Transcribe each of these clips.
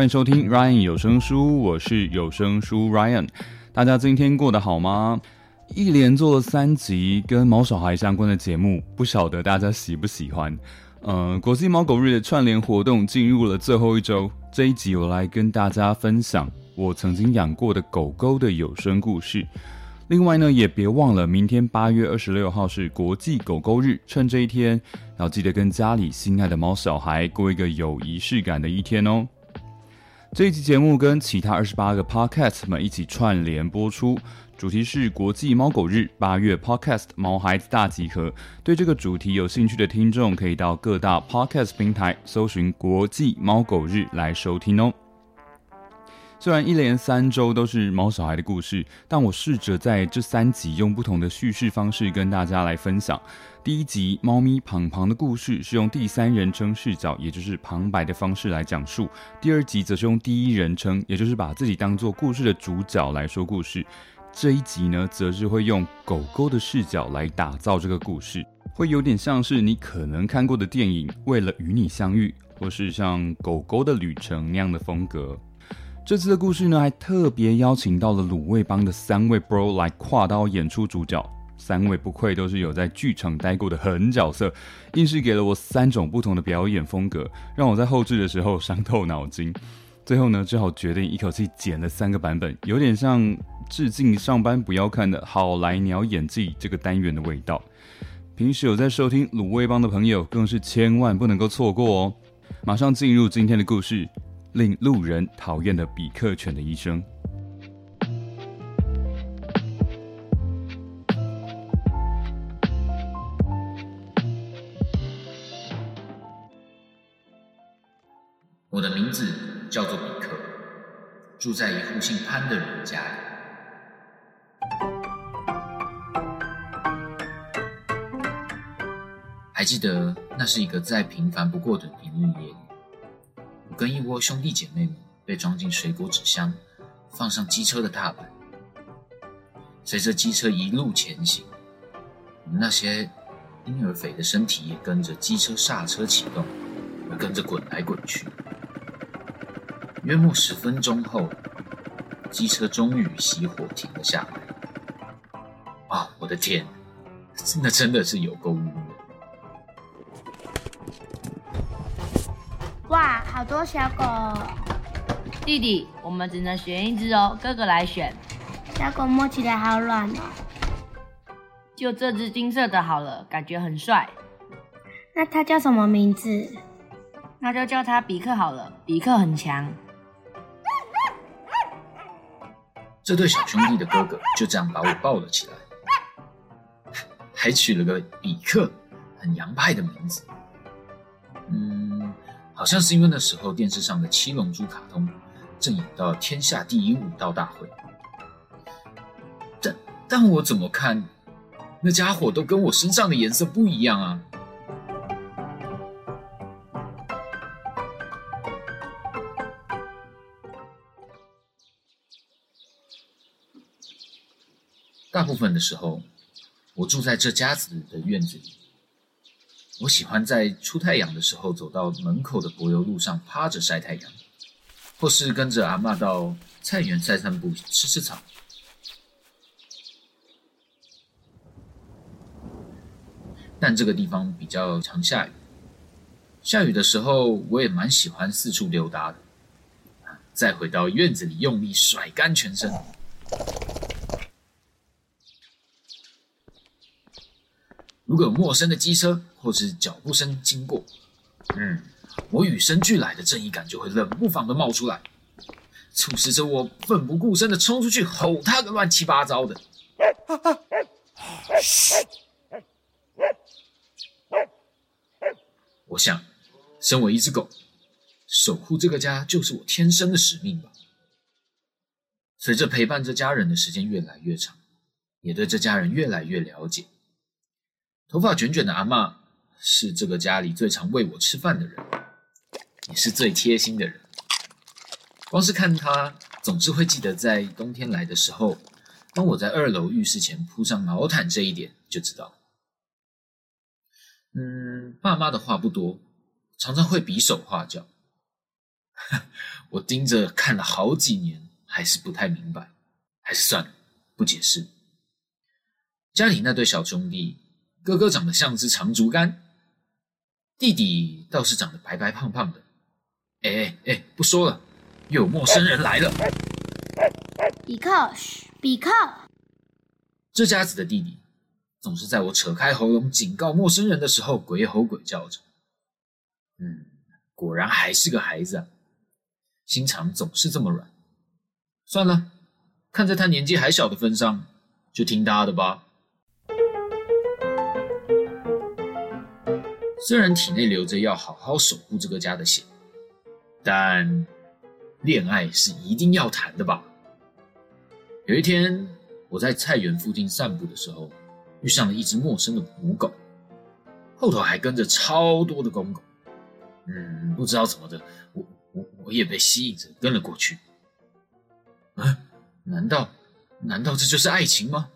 欢迎收听 Ryan 有声书，我是有声书 Ryan。大家今天过得好吗？一连做了三集跟毛小孩相关的节目，不晓得大家喜不喜欢？呃，国际猫狗日的串联活动进入了最后一周，这一集我来跟大家分享我曾经养过的狗狗的有声故事。另外呢，也别忘了明天八月二十六号是国际狗狗日，趁这一天要记得跟家里心爱的猫小孩过一个有仪式感的一天哦。这一期节目跟其他二十八个 podcast 们一起串联播出，主题是国际猫狗日，八月 podcast 毛孩子大集合。对这个主题有兴趣的听众，可以到各大 podcast 平台搜寻“国际猫狗日”来收听哦。虽然一连三周都是猫小孩的故事，但我试着在这三集用不同的叙事方式跟大家来分享。第一集猫咪庞庞的故事是用第三人称视角，也就是旁白的方式来讲述；第二集则是用第一人称，也就是把自己当做故事的主角来说故事。这一集呢，则是会用狗狗的视角来打造这个故事，会有点像是你可能看过的电影《为了与你相遇》，或是像《狗狗的旅程》那样的风格。这次的故事呢，还特别邀请到了鲁味帮的三位 bro 来跨刀演出主角。三位不愧都是有在剧场待过的狠角色，硬是给了我三种不同的表演风格，让我在后置的时候伤透脑筋。最后呢，只好决定一口气剪了三个版本，有点像致敬上班不要看的好来鸟演技这个单元的味道。平时有在收听鲁味帮的朋友，更是千万不能够错过哦！马上进入今天的故事。令路人讨厌的比克犬的医生。我的名字叫做比克，住在一户姓潘的人家里。还记得那是一个再平凡不过的平日夜。我跟一窝兄弟姐妹们被装进水果纸箱，放上机车的踏板，随着机车一路前行，那些婴儿肥的身体也跟着机车刹车启动，而跟着滚来滚去。约莫十分钟后，机车终于熄火停了下来。啊，我的天，那真的是有够晕好多小狗！弟弟，我们只能选一只哦，哥哥来选。小狗摸起来好软哦。就这只金色的好了，感觉很帅。那它叫什么名字？那就叫它比克好了，比克很强。这对小兄弟的哥哥就这样把我抱了起来，还取了个比克，很洋派的名字。好像是因为那时候电视上的《七龙珠》卡通正演到天下第一武道大会，但但我怎么看，那家伙都跟我身上的颜色不一样啊！大部分的时候，我住在这家子的院子里。我喜欢在出太阳的时候走到门口的柏油路上趴着晒太阳，或是跟着阿妈到菜园散散步吃吃草。但这个地方比较常下雨，下雨的时候我也蛮喜欢四处溜达的。再回到院子里用力甩干全身。如果有陌生的机车或是脚步声经过，嗯，我与生俱来的正义感就会冷不防的冒出来，促使着我奋不顾身的冲出去吼他个乱七八糟的。我想，身为一只狗，守护这个家就是我天生的使命吧。随着陪伴这家人的时间越来越长，也对这家人越来越了解。头发卷卷的阿嬷是这个家里最常喂我吃饭的人，也是最贴心的人。光是看她总是会记得在冬天来的时候，帮我在二楼浴室前铺上毛毯这一点，就知道。嗯，爸妈的话不多，常常会比手画脚。我盯着看了好几年，还是不太明白，还是算了，不解释。家里那对小兄弟。哥哥长得像只长竹竿，弟弟倒是长得白白胖胖的。哎哎哎，不说了，又有陌生人来了。比克，嘘，比克。这家子的弟弟总是在我扯开喉咙警告陌生人的时候鬼吼鬼叫着。嗯，果然还是个孩子啊，心肠总是这么软。算了，看在他年纪还小的份上，就听他的吧。虽然体内流着要好好守护这个家的血，但恋爱是一定要谈的吧？有一天，我在菜园附近散步的时候，遇上了一只陌生的母狗，后头还跟着超多的公狗。嗯，不知道怎么的，我我我也被吸引着跟了过去。啊，难道难道这就是爱情吗？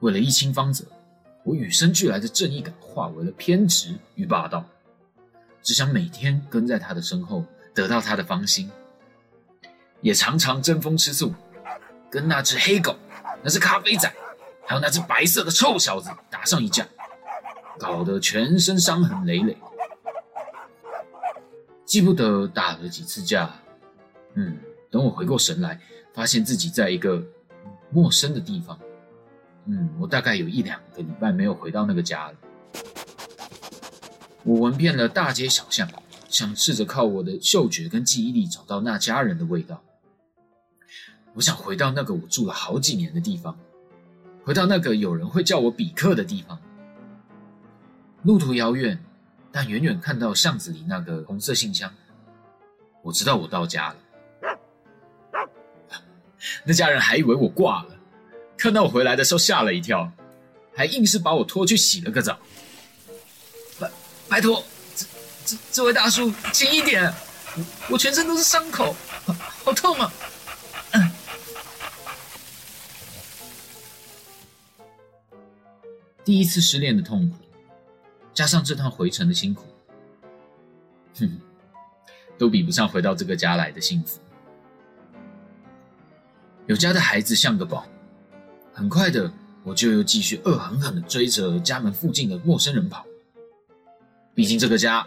为了一清方泽。我与生俱来的正义感化为了偏执与霸道，只想每天跟在他的身后，得到他的芳心。也常常争风吃醋，跟那只黑狗、那只咖啡仔，还有那只白色的臭小子打上一架，搞得全身伤痕累累。记不得打了几次架，嗯，等我回过神来，发现自己在一个陌生的地方。嗯，我大概有一两个礼拜没有回到那个家了。我闻遍了大街小巷，想试着靠我的嗅觉跟记忆力找到那家人的味道。我想回到那个我住了好几年的地方，回到那个有人会叫我比克的地方。路途遥远，但远远看到巷子里那个红色信箱，我知道我到家了。那家人还以为我挂了。看到我回来的时候吓了一跳，还硬是把我拖去洗了个澡。拜拜托，这这这位大叔轻一点，我我全身都是伤口，好痛啊！第一次失恋的痛苦，加上这趟回程的辛苦，哼，都比不上回到这个家来的幸福。有家的孩子像个宝。很快的，我就又继续恶狠狠地追着家门附近的陌生人跑。毕竟这个家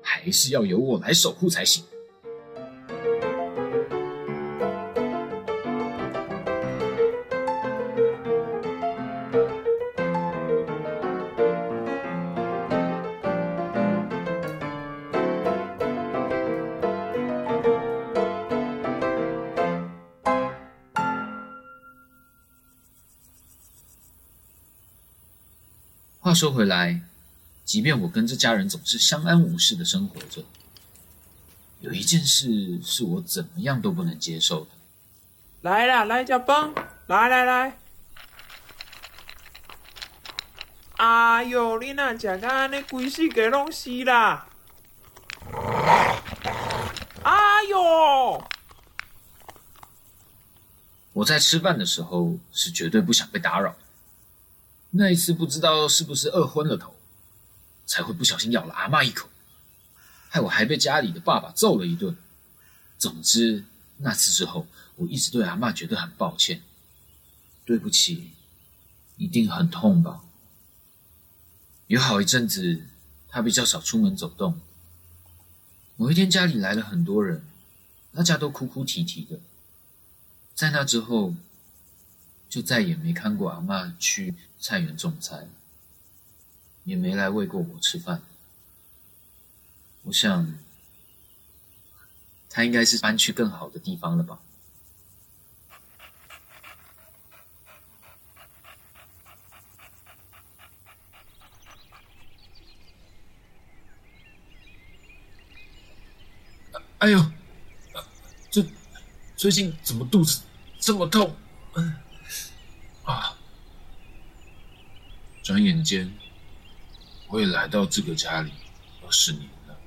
还是要由我来守护才行。话说回来，即便我跟这家人总是相安无事的生活着，有一件事是我怎么样都不能接受的。来啦，来吃饭，来来来。哎呦，你那吃到安尼，规世界拢死啦！哎呦！我在吃饭的时候是绝对不想被打扰。那一次不知道是不是饿昏了头，才会不小心咬了阿妈一口，害我还被家里的爸爸揍了一顿。总之那次之后，我一直对阿妈觉得很抱歉，对不起，一定很痛吧？有好一阵子，他比较少出门走动。某一天家里来了很多人，大家都哭哭啼啼的。在那之后。就再也没看过阿妈去菜园种菜，也没来喂过我吃饭。我想，他应该是搬去更好的地方了吧。哎呦，这最近怎么肚子这么痛？嗯，啊！转眼间，我也来到这个家里二十年了，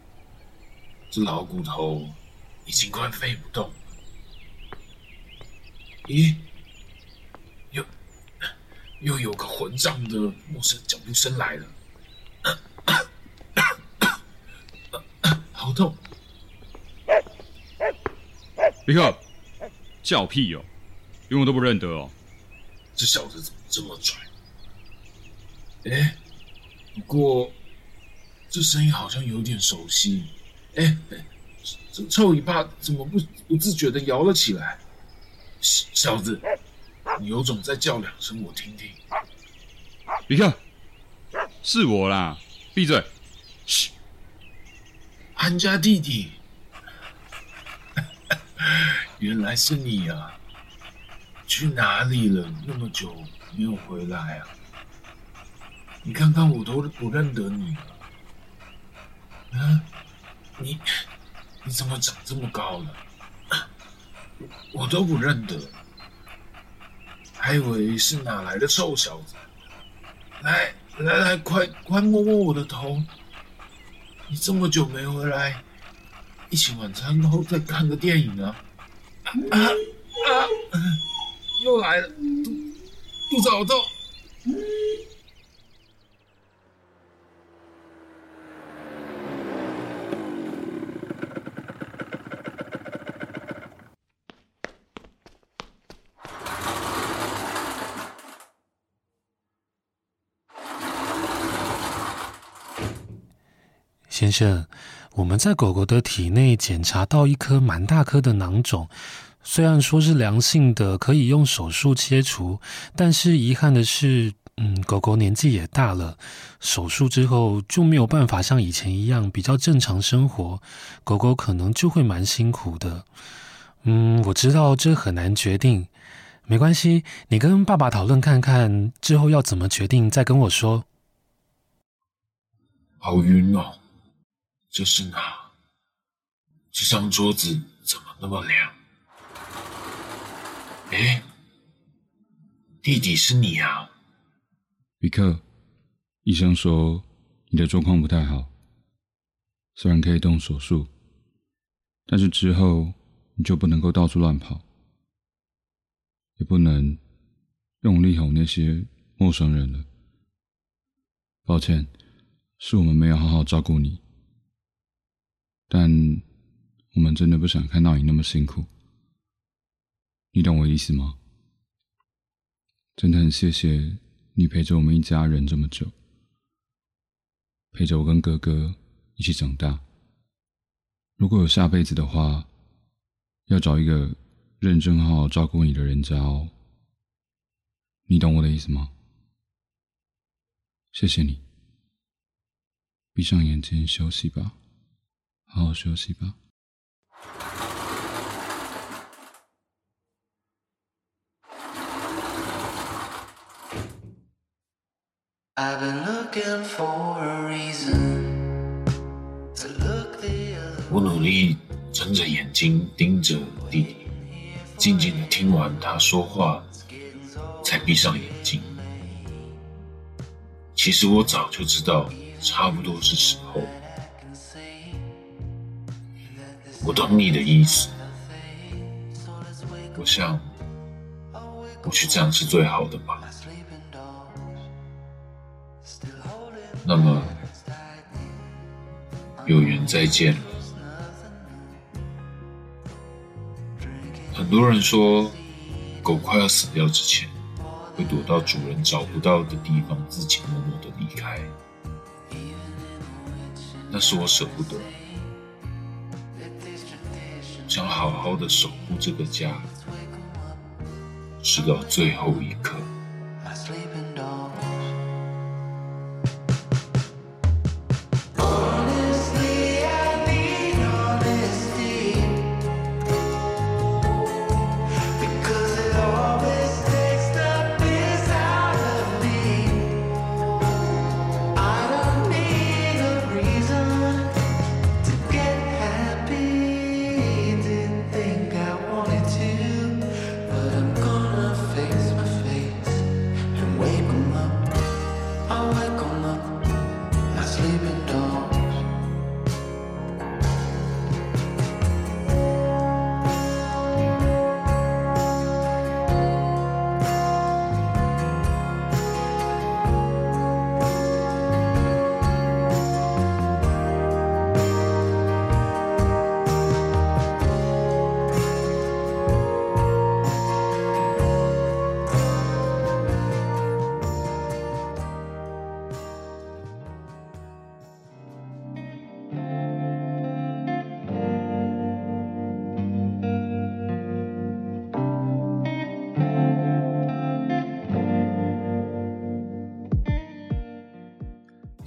这老骨头已经快飞不动了。咦，又又有个混账的陌生脚步声来了，好痛！比克，叫屁哦，连我都不认得哦。这小子怎么这么拽？哎，不过这声音好像有点熟悉。哎，这臭尾巴怎么不不自觉的摇了起来？小子，你有种再叫两声我听听。你看，是我啦，闭嘴！嘘，安家弟弟。原来是你啊！去哪里了？那么久没有回来啊！你看看我都不认得你了。嗯，你你怎么长这么高了？我都不认得，还以为是哪来的臭小子。来来来，快快摸摸我的头！你这么久没回来，一起晚餐后再看个电影啊！啊啊！又来了，肚肚子好痛。先生，我们在狗狗的体内检查到一颗蛮大颗的囊肿，虽然说是良性的，可以用手术切除，但是遗憾的是，嗯，狗狗年纪也大了，手术之后就没有办法像以前一样比较正常生活，狗狗可能就会蛮辛苦的。嗯，我知道这很难决定，没关系，你跟爸爸讨论看看，之后要怎么决定再跟我说。好晕哦。这是哪？这张桌子怎么那么凉？哎，弟弟是你啊，比克。医生说你的状况不太好，虽然可以动手术，但是之后你就不能够到处乱跑，也不能用力哄那些陌生人了。抱歉，是我们没有好好照顾你。但我们真的不想看到你那么辛苦，你懂我意思吗？真的很谢谢你陪着我们一家人这么久，陪着我跟哥哥一起长大。如果有下辈子的话，要找一个认真好好照顾你的人家哦。你懂我的意思吗？谢谢你，闭上眼睛休息吧。好好休息吧。我努力睁着眼睛盯着弟弟，静静的听完他说话，才闭上眼睛。其实我早就知道，差不多是时候。我懂你的意思，我想，或许这样是最好的吧。那么，有缘再见了。很多人说，狗快要死掉之前，会躲到主人找不到的地方，自己默默的离开。那是我舍不得。想好好的守护这个家，直到最后一刻。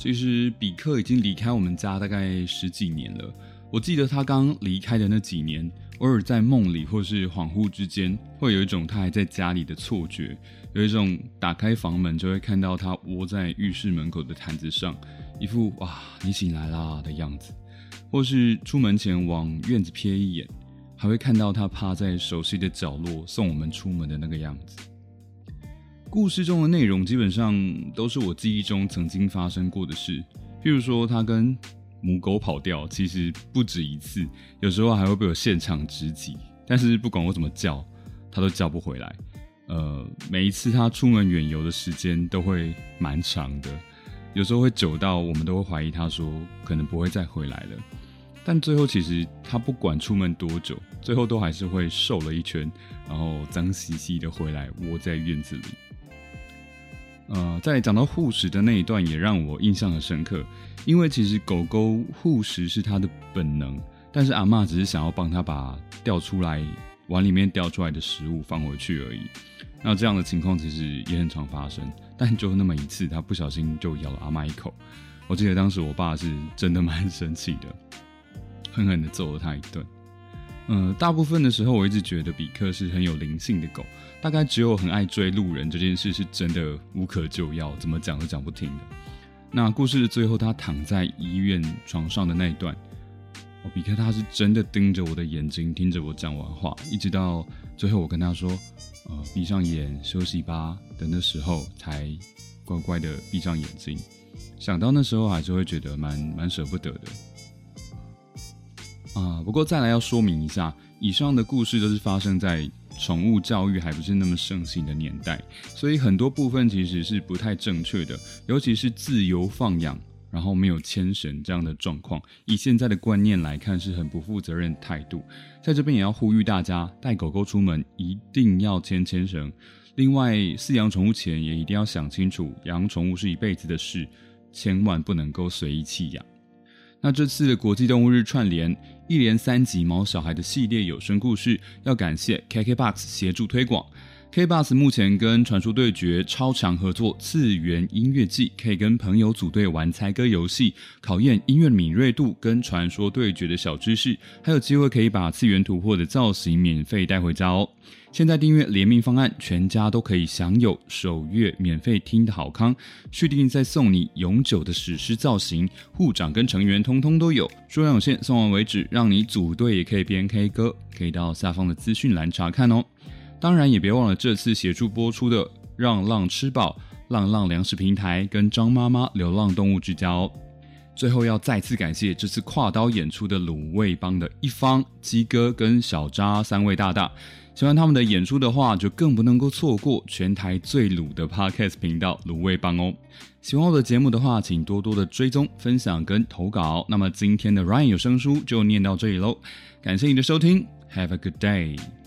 其实比克已经离开我们家大概十几年了。我记得他刚离开的那几年，偶尔在梦里或是恍惚之间，会有一种他还在家里的错觉，有一种打开房门就会看到他窝在浴室门口的毯子上，一副哇你醒来啦的样子，或是出门前往院子瞥一眼，还会看到他趴在熟悉的角落送我们出门的那个样子。故事中的内容基本上都是我记忆中曾经发生过的事，譬如说他跟母狗跑掉，其实不止一次，有时候还会被我现场直击。但是不管我怎么叫，他都叫不回来。呃，每一次他出门远游的时间都会蛮长的，有时候会久到我们都会怀疑他说可能不会再回来了。但最后其实他不管出门多久，最后都还是会瘦了一圈，然后脏兮兮的回来窝在院子里。呃，在讲到护食的那一段也让我印象很深刻，因为其实狗狗护食是它的本能，但是阿妈只是想要帮它把掉出来碗里面掉出来的食物放回去而已。那这样的情况其实也很常发生，但就那么一次，它不小心就咬了阿妈一口。我记得当时我爸是真的蛮生气的，狠狠的揍了它一顿。嗯，大部分的时候我一直觉得比克是很有灵性的狗。大概只有很爱追路人这件事是真的无可救药，怎么讲都讲不听的。那故事的最后，他躺在医院床上的那一段，哦，比克他是真的盯着我的眼睛，听着我讲完话，一直到最后我跟他说：“呃，闭上眼休息吧。”的那时候才乖乖的闭上眼睛。想到那时候还是会觉得蛮蛮舍不得的。啊，不过再来要说明一下，以上的故事都是发生在。宠物教育还不是那么盛行的年代，所以很多部分其实是不太正确的，尤其是自由放养，然后没有牵绳这样的状况，以现在的观念来看是很不负责任态度。在这边也要呼吁大家，带狗狗出门一定要牵牵绳。另外，饲养宠物前也一定要想清楚，养宠物是一辈子的事，千万不能够随意弃养。那这次的国际动物日串联一连三集毛小孩的系列有声故事，要感谢 KKBOX 协助推广。KKBOX 目前跟传说对决超强合作，次元音乐季可以跟朋友组队玩猜歌游戏，考验音乐敏锐度跟传说对决的小知识，还有机会可以把次元突破的造型免费带回家哦。现在订阅联名方案，全家都可以享有首月免费听的好康，续订再送你永久的史诗造型，护长跟成员通通都有，数量有限，送完为止，让你组队也可以边 K 歌，可以到下方的资讯栏查看哦。当然也别忘了这次协助播出的让浪吃饱、浪浪粮食平台跟张妈妈流浪动物之家哦。最后要再次感谢这次跨刀演出的卤味帮的一方鸡哥跟小渣三位大大。喜欢他们的演出的话，就更不能够错过全台最卤的 Podcast 频道卤味帮哦。喜欢我的节目的话，请多多的追踪、分享跟投稿。那么今天的 Ryan 有声书就念到这里喽，感谢你的收听，Have a good day。